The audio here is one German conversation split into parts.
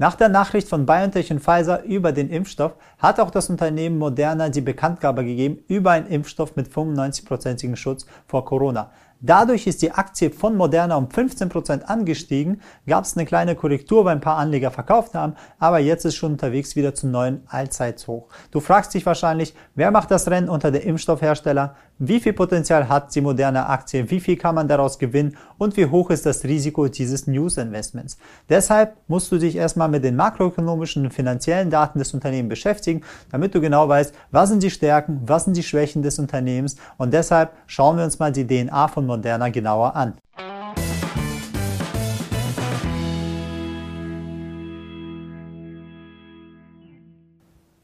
Nach der Nachricht von BioNTech und Pfizer über den Impfstoff hat auch das Unternehmen Moderna die Bekanntgabe gegeben über einen Impfstoff mit 95%igen Schutz vor Corona. Dadurch ist die Aktie von Moderna um 15% angestiegen, gab es eine kleine Korrektur, weil ein paar Anleger verkauft haben, aber jetzt ist schon unterwegs wieder zum neuen Allzeithoch. Du fragst dich wahrscheinlich, wer macht das Rennen unter den Impfstoffhersteller? Wie viel Potenzial hat die moderne Aktie? Wie viel kann man daraus gewinnen? Und wie hoch ist das Risiko dieses News-Investments? Deshalb musst du dich erstmal mit den makroökonomischen und finanziellen Daten des Unternehmens beschäftigen, damit du genau weißt, was sind die Stärken, was sind die Schwächen des Unternehmens. Und deshalb schauen wir uns mal die DNA von Moderna genauer an.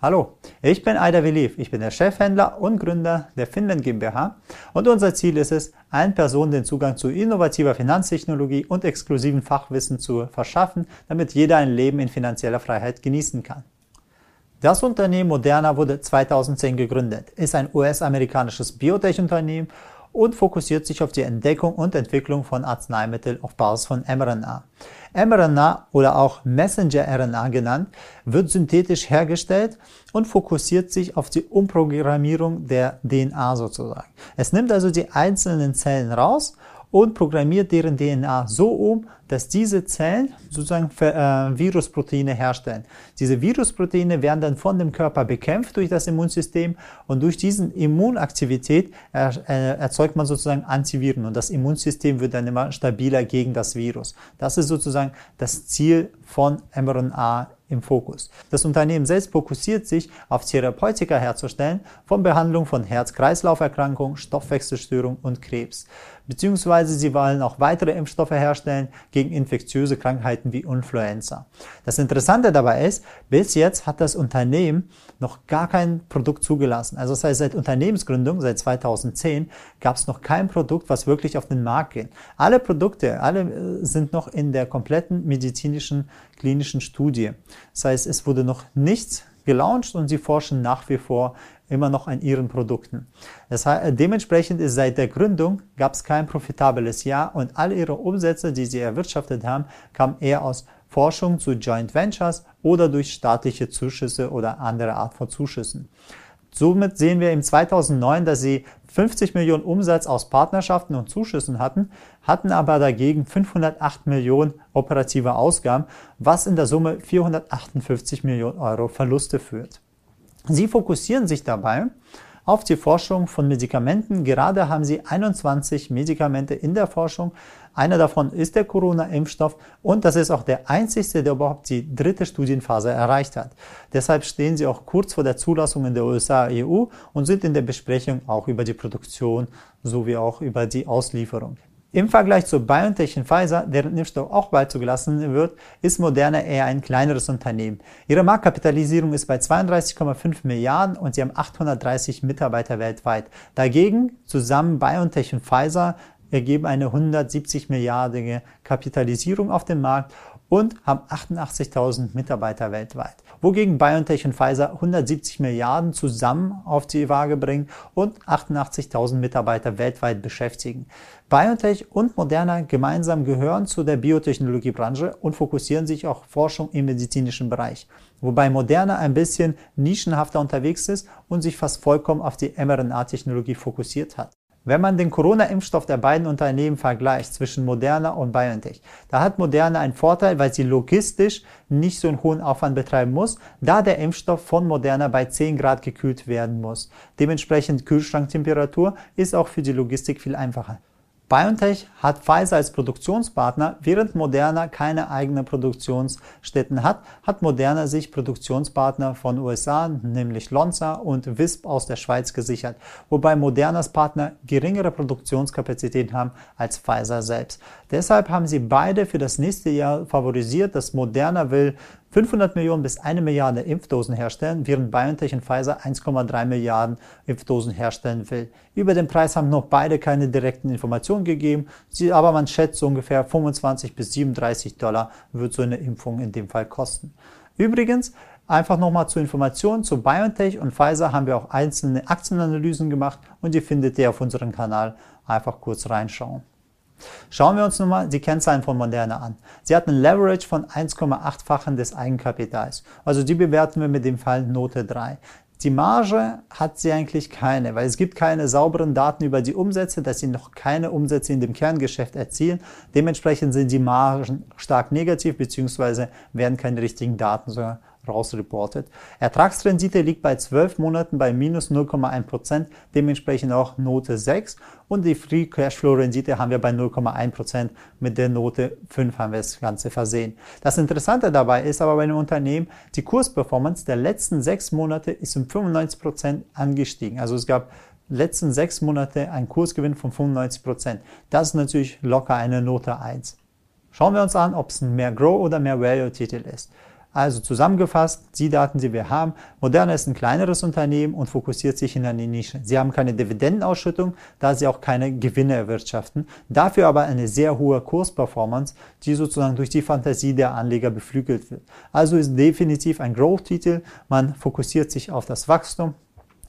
Hallo, ich bin Aida Veliv. Ich bin der Chefhändler und Gründer der Finland GmbH und unser Ziel ist es, allen Personen den Zugang zu innovativer Finanztechnologie und exklusiven Fachwissen zu verschaffen, damit jeder ein Leben in finanzieller Freiheit genießen kann. Das Unternehmen Moderna wurde 2010 gegründet, ist ein US-amerikanisches Biotech-Unternehmen und fokussiert sich auf die Entdeckung und Entwicklung von Arzneimitteln auf Basis von mRNA mRNA oder auch Messenger-RNA genannt, wird synthetisch hergestellt und fokussiert sich auf die Umprogrammierung der DNA sozusagen. Es nimmt also die einzelnen Zellen raus und programmiert deren DNA so um, dass diese Zellen sozusagen äh, Virusproteine herstellen. Diese Virusproteine werden dann von dem Körper bekämpft durch das Immunsystem und durch diese Immunaktivität äh, erzeugt man sozusagen Antiviren und das Immunsystem wird dann immer stabiler gegen das Virus. Das ist sozusagen das Ziel von mRNA im Fokus. Das Unternehmen selbst fokussiert sich auf Therapeutika herzustellen von Behandlung von Herz-Kreislauf-Erkrankungen, Stoffwechselstörungen und Krebs. Beziehungsweise sie wollen auch weitere Impfstoffe herstellen gegen infektiöse Krankheiten wie Influenza. Das Interessante dabei ist, bis jetzt hat das Unternehmen noch gar kein Produkt zugelassen. Also das heißt, seit Unternehmensgründung, seit 2010, gab es noch kein Produkt, was wirklich auf den Markt geht. Alle Produkte, alle äh, sind noch in der kompletten medizinischen klinischen Studie. Das heißt, es wurde noch nichts gelauncht und sie forschen nach wie vor immer noch an ihren Produkten. Das heißt, dementsprechend ist seit der Gründung gab es kein profitables Jahr und alle ihre Umsätze, die sie erwirtschaftet haben, kamen eher aus Forschung zu Joint Ventures oder durch staatliche Zuschüsse oder andere Art von Zuschüssen. Somit sehen wir im 2009, dass sie 50 Millionen Umsatz aus Partnerschaften und Zuschüssen hatten, hatten aber dagegen 508 Millionen operative Ausgaben, was in der Summe 458 Millionen Euro Verluste führt. Sie fokussieren sich dabei auf die Forschung von Medikamenten. Gerade haben sie 21 Medikamente in der Forschung. Einer davon ist der Corona-Impfstoff und das ist auch der einzigste, der überhaupt die dritte Studienphase erreicht hat. Deshalb stehen sie auch kurz vor der Zulassung in der USA, EU und sind in der Besprechung auch über die Produktion sowie auch über die Auslieferung. Im Vergleich zu BioNTech und Pfizer, deren Impfstoff auch bald zugelassen wird, ist Moderna eher ein kleineres Unternehmen. Ihre Marktkapitalisierung ist bei 32,5 Milliarden und sie haben 830 Mitarbeiter weltweit. Dagegen zusammen BioNTech und Pfizer ergeben eine 170 Milliardige Kapitalisierung auf dem Markt und haben 88.000 Mitarbeiter weltweit. Wogegen BioNTech und Pfizer 170 Milliarden zusammen auf die Waage bringen und 88.000 Mitarbeiter weltweit beschäftigen. BioNTech und Moderna gemeinsam gehören zu der Biotechnologiebranche und fokussieren sich auf Forschung im medizinischen Bereich. Wobei Moderna ein bisschen nischenhafter unterwegs ist und sich fast vollkommen auf die mRNA-Technologie fokussiert hat. Wenn man den Corona-Impfstoff der beiden Unternehmen vergleicht zwischen Moderna und BioNTech, da hat Moderna einen Vorteil, weil sie logistisch nicht so einen hohen Aufwand betreiben muss, da der Impfstoff von Moderna bei 10 Grad gekühlt werden muss. Dementsprechend Kühlschranktemperatur ist auch für die Logistik viel einfacher. BioNTech hat Pfizer als Produktionspartner, während Moderna keine eigenen Produktionsstätten hat, hat Moderna sich Produktionspartner von USA, nämlich Lonza und Wisp aus der Schweiz gesichert, wobei Modernas Partner geringere Produktionskapazitäten haben als Pfizer selbst. Deshalb haben sie beide für das nächste Jahr favorisiert, dass Moderna will 500 Millionen bis 1 Milliarde Impfdosen herstellen, während BioNTech und Pfizer 1,3 Milliarden Impfdosen herstellen will. Über den Preis haben noch beide keine direkten Informationen gegeben, aber man schätzt so ungefähr 25 bis 37 Dollar wird so eine Impfung in dem Fall kosten. Übrigens, einfach nochmal zur Information zu BioNTech und Pfizer haben wir auch einzelne Aktienanalysen gemacht und die findet ihr auf unserem Kanal. Einfach kurz reinschauen. Schauen wir uns nun mal die Kennzahlen von Moderna an. Sie hat ein Leverage von 1,8-fachen des Eigenkapitals. Also die bewerten wir mit dem Fall Note 3. Die Marge hat sie eigentlich keine, weil es gibt keine sauberen Daten über die Umsätze, dass sie noch keine Umsätze in dem Kerngeschäft erzielen. Dementsprechend sind die Margen stark negativ bzw. werden keine richtigen Daten rausreportet. Ertragsrendite liegt bei 12 Monaten bei minus 0,1%, dementsprechend auch Note 6 und die Free Cashflow Rendite haben wir bei 0,1%, mit der Note 5 haben wir das Ganze versehen. Das Interessante dabei ist aber bei einem Unternehmen, die Kursperformance der letzten sechs Monate ist um 95% angestiegen. Also es gab letzten sechs Monate einen Kursgewinn von 95%. Das ist natürlich locker eine Note 1. Schauen wir uns an, ob es ein mehr Grow oder mehr Value Titel ist. Also zusammengefasst, die Daten, die wir haben, Moderna ist ein kleineres Unternehmen und fokussiert sich in eine Nische. Sie haben keine Dividendenausschüttung, da sie auch keine Gewinne erwirtschaften, dafür aber eine sehr hohe Kursperformance, die sozusagen durch die Fantasie der Anleger beflügelt wird. Also ist definitiv ein Growth-Titel, man fokussiert sich auf das Wachstum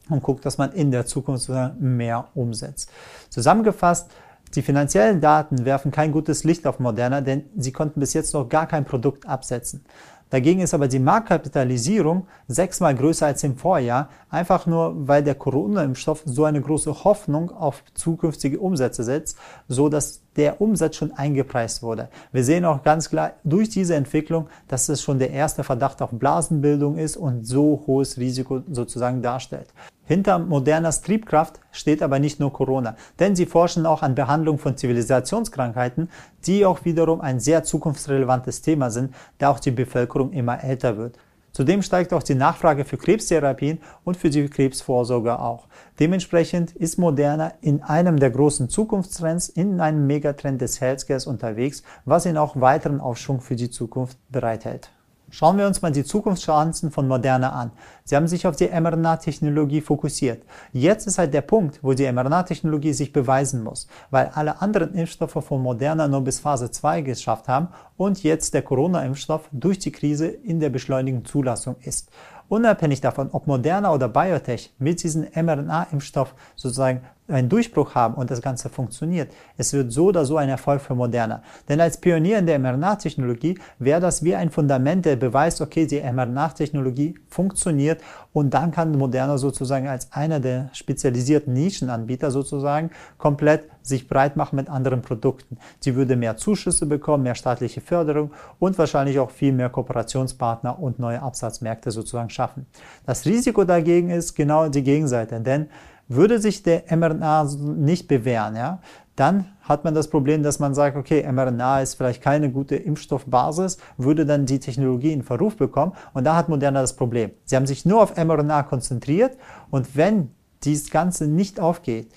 und guckt, dass man in der Zukunft mehr umsetzt. Zusammengefasst, die finanziellen Daten werfen kein gutes Licht auf Moderna, denn sie konnten bis jetzt noch gar kein Produkt absetzen. Dagegen ist aber die Marktkapitalisierung sechsmal größer als im Vorjahr, einfach nur weil der Corona-Impfstoff so eine große Hoffnung auf zukünftige Umsätze setzt, so dass der Umsatz schon eingepreist wurde. Wir sehen auch ganz klar durch diese Entwicklung, dass es schon der erste Verdacht auf Blasenbildung ist und so hohes Risiko sozusagen darstellt. Hinter Modernas Triebkraft steht aber nicht nur Corona, denn sie forschen auch an Behandlung von Zivilisationskrankheiten, die auch wiederum ein sehr zukunftsrelevantes Thema sind, da auch die Bevölkerung immer älter wird. Zudem steigt auch die Nachfrage für Krebstherapien und für die Krebsvorsorge auch. Dementsprechend ist Moderna in einem der großen Zukunftstrends, in einem Megatrend des Healthcares unterwegs, was ihn auch weiteren Aufschwung für die Zukunft bereithält. Schauen wir uns mal die Zukunftschancen von Moderna an. Sie haben sich auf die mRNA-Technologie fokussiert. Jetzt ist halt der Punkt, wo die mRNA-Technologie sich beweisen muss, weil alle anderen Impfstoffe von Moderna nur bis Phase 2 geschafft haben und jetzt der Corona-Impfstoff durch die Krise in der beschleunigten Zulassung ist. Unabhängig davon, ob Moderna oder Biotech mit diesem mRNA-Impfstoff sozusagen einen Durchbruch haben und das Ganze funktioniert, es wird so oder so ein Erfolg für Moderna. Denn als Pionier in der mRNA-Technologie wäre das wie ein Fundament, der beweist, okay, die mRNA-Technologie funktioniert und dann kann Moderna sozusagen als einer der spezialisierten Nischenanbieter sozusagen komplett sich breit machen mit anderen Produkten. Sie würde mehr Zuschüsse bekommen, mehr staatliche Förderung und wahrscheinlich auch viel mehr Kooperationspartner und neue Absatzmärkte sozusagen schaffen. Das Risiko dagegen ist genau die Gegenseite, denn würde sich der mRNA nicht bewähren, ja, dann hat man das Problem, dass man sagt, okay, mRNA ist vielleicht keine gute Impfstoffbasis, würde dann die Technologie in Verruf bekommen und da hat Moderna das Problem. Sie haben sich nur auf mRNA konzentriert und wenn dies Ganze nicht aufgeht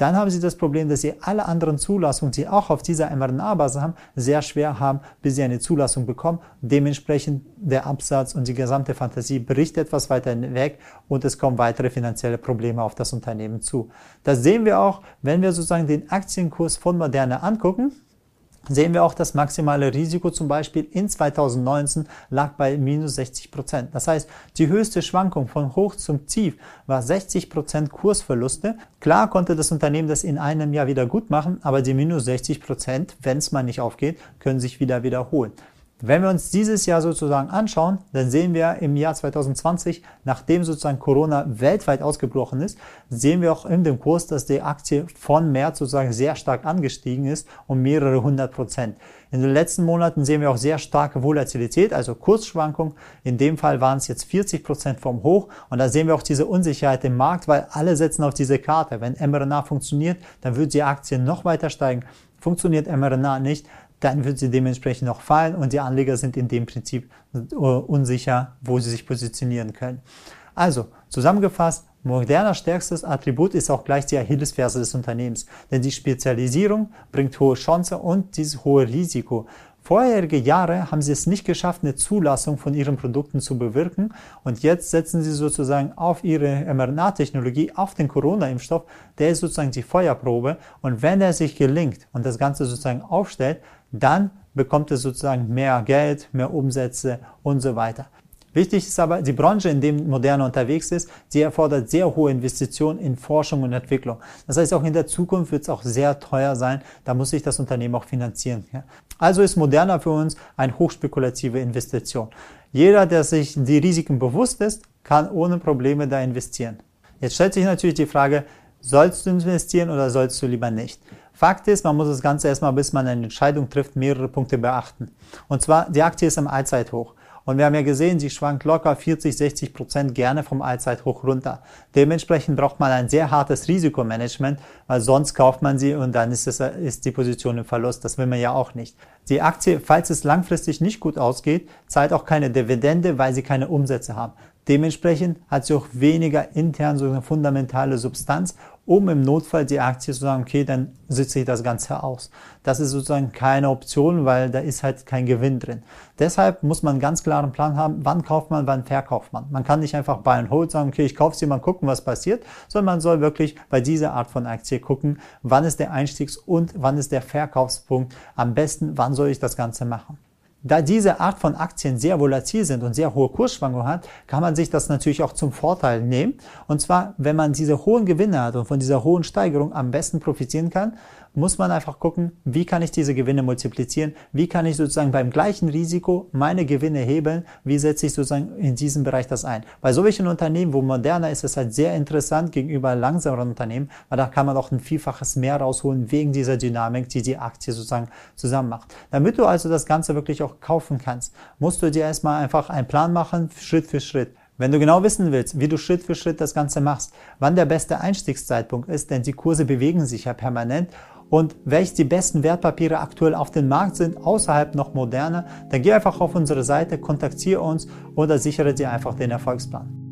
dann haben sie das Problem, dass sie alle anderen Zulassungen, die auch auf dieser mRNA-Basis haben, sehr schwer haben, bis sie eine Zulassung bekommen. Dementsprechend der Absatz und die gesamte Fantasie bricht etwas weiter weg und es kommen weitere finanzielle Probleme auf das Unternehmen zu. Das sehen wir auch, wenn wir sozusagen den Aktienkurs von Moderna angucken sehen wir auch, das maximale Risiko zum Beispiel in 2019 lag bei minus 60 Prozent. Das heißt, die höchste Schwankung von hoch zum tief war 60 Prozent Kursverluste. Klar konnte das Unternehmen das in einem Jahr wieder gut machen, aber die minus 60 Prozent, wenn es mal nicht aufgeht, können sich wieder wiederholen. Wenn wir uns dieses Jahr sozusagen anschauen, dann sehen wir im Jahr 2020, nachdem sozusagen Corona weltweit ausgebrochen ist, sehen wir auch in dem Kurs, dass die Aktie von März sozusagen sehr stark angestiegen ist, um mehrere hundert Prozent. In den letzten Monaten sehen wir auch sehr starke Volatilität, also Kursschwankung. In dem Fall waren es jetzt 40 Prozent vom Hoch. Und da sehen wir auch diese Unsicherheit im Markt, weil alle setzen auf diese Karte. Wenn mRNA funktioniert, dann wird die Aktie noch weiter steigen. Funktioniert mRNA nicht, dann wird sie dementsprechend noch fallen und die Anleger sind in dem Prinzip äh, unsicher, wo sie sich positionieren können. Also, zusammengefasst, Moderner stärkstes Attribut ist auch gleich die Achillesferse des Unternehmens, denn die Spezialisierung bringt hohe Chance und dieses hohe Risiko. Vorherige Jahre haben sie es nicht geschafft, eine Zulassung von ihren Produkten zu bewirken und jetzt setzen sie sozusagen auf ihre mRNA-Technologie, auf den Corona-Impfstoff, der ist sozusagen die Feuerprobe und wenn er sich gelingt und das Ganze sozusagen aufstellt, dann bekommt es sozusagen mehr Geld, mehr Umsätze und so weiter. Wichtig ist aber, die Branche, in der Moderna unterwegs ist, sie erfordert sehr hohe Investitionen in Forschung und Entwicklung. Das heißt, auch in der Zukunft wird es auch sehr teuer sein. Da muss sich das Unternehmen auch finanzieren. Also ist Moderna für uns eine hochspekulative Investition. Jeder, der sich die Risiken bewusst ist, kann ohne Probleme da investieren. Jetzt stellt sich natürlich die Frage, sollst du investieren oder sollst du lieber nicht? Fakt ist, man muss das Ganze erstmal, bis man eine Entscheidung trifft, mehrere Punkte beachten. Und zwar, die Aktie ist im Allzeithoch. Und wir haben ja gesehen, sie schwankt locker 40, 60 Prozent gerne vom Allzeithoch runter. Dementsprechend braucht man ein sehr hartes Risikomanagement, weil sonst kauft man sie und dann ist, es, ist die Position im Verlust. Das will man ja auch nicht. Die Aktie, falls es langfristig nicht gut ausgeht, zahlt auch keine Dividende, weil sie keine Umsätze haben. Dementsprechend hat sie auch weniger intern so eine fundamentale Substanz, um im Notfall die Aktie zu sagen, okay, dann sitze ich das Ganze aus. Das ist sozusagen keine Option, weil da ist halt kein Gewinn drin. Deshalb muss man einen ganz klaren Plan haben, wann kauft man, wann verkauft man. Man kann nicht einfach buy and hold sagen, okay, ich kaufe sie mal gucken, was passiert, sondern man soll wirklich bei dieser Art von Aktie gucken, wann ist der Einstiegs- und wann ist der Verkaufspunkt am besten, wann soll ich das Ganze machen. Da diese Art von Aktien sehr volatil sind und sehr hohe Kursschwankungen hat, kann man sich das natürlich auch zum Vorteil nehmen. Und zwar, wenn man diese hohen Gewinne hat und von dieser hohen Steigerung am besten profitieren kann, muss man einfach gucken, wie kann ich diese Gewinne multiplizieren, wie kann ich sozusagen beim gleichen Risiko meine Gewinne hebeln, wie setze ich sozusagen in diesem Bereich das ein. Bei solchen Unternehmen, wo moderner ist, ist es halt sehr interessant gegenüber langsameren Unternehmen, weil da kann man auch ein Vielfaches mehr rausholen wegen dieser Dynamik, die die Aktie sozusagen zusammen macht. Damit du also das Ganze wirklich auch kaufen kannst, musst du dir erstmal einfach einen Plan machen, Schritt für Schritt. Wenn du genau wissen willst, wie du Schritt für Schritt das Ganze machst, wann der beste Einstiegszeitpunkt ist, denn die Kurse bewegen sich ja permanent und welche die besten Wertpapiere aktuell auf dem Markt sind, außerhalb noch moderner, dann geh einfach auf unsere Seite, kontaktiere uns oder sichere dir einfach den Erfolgsplan.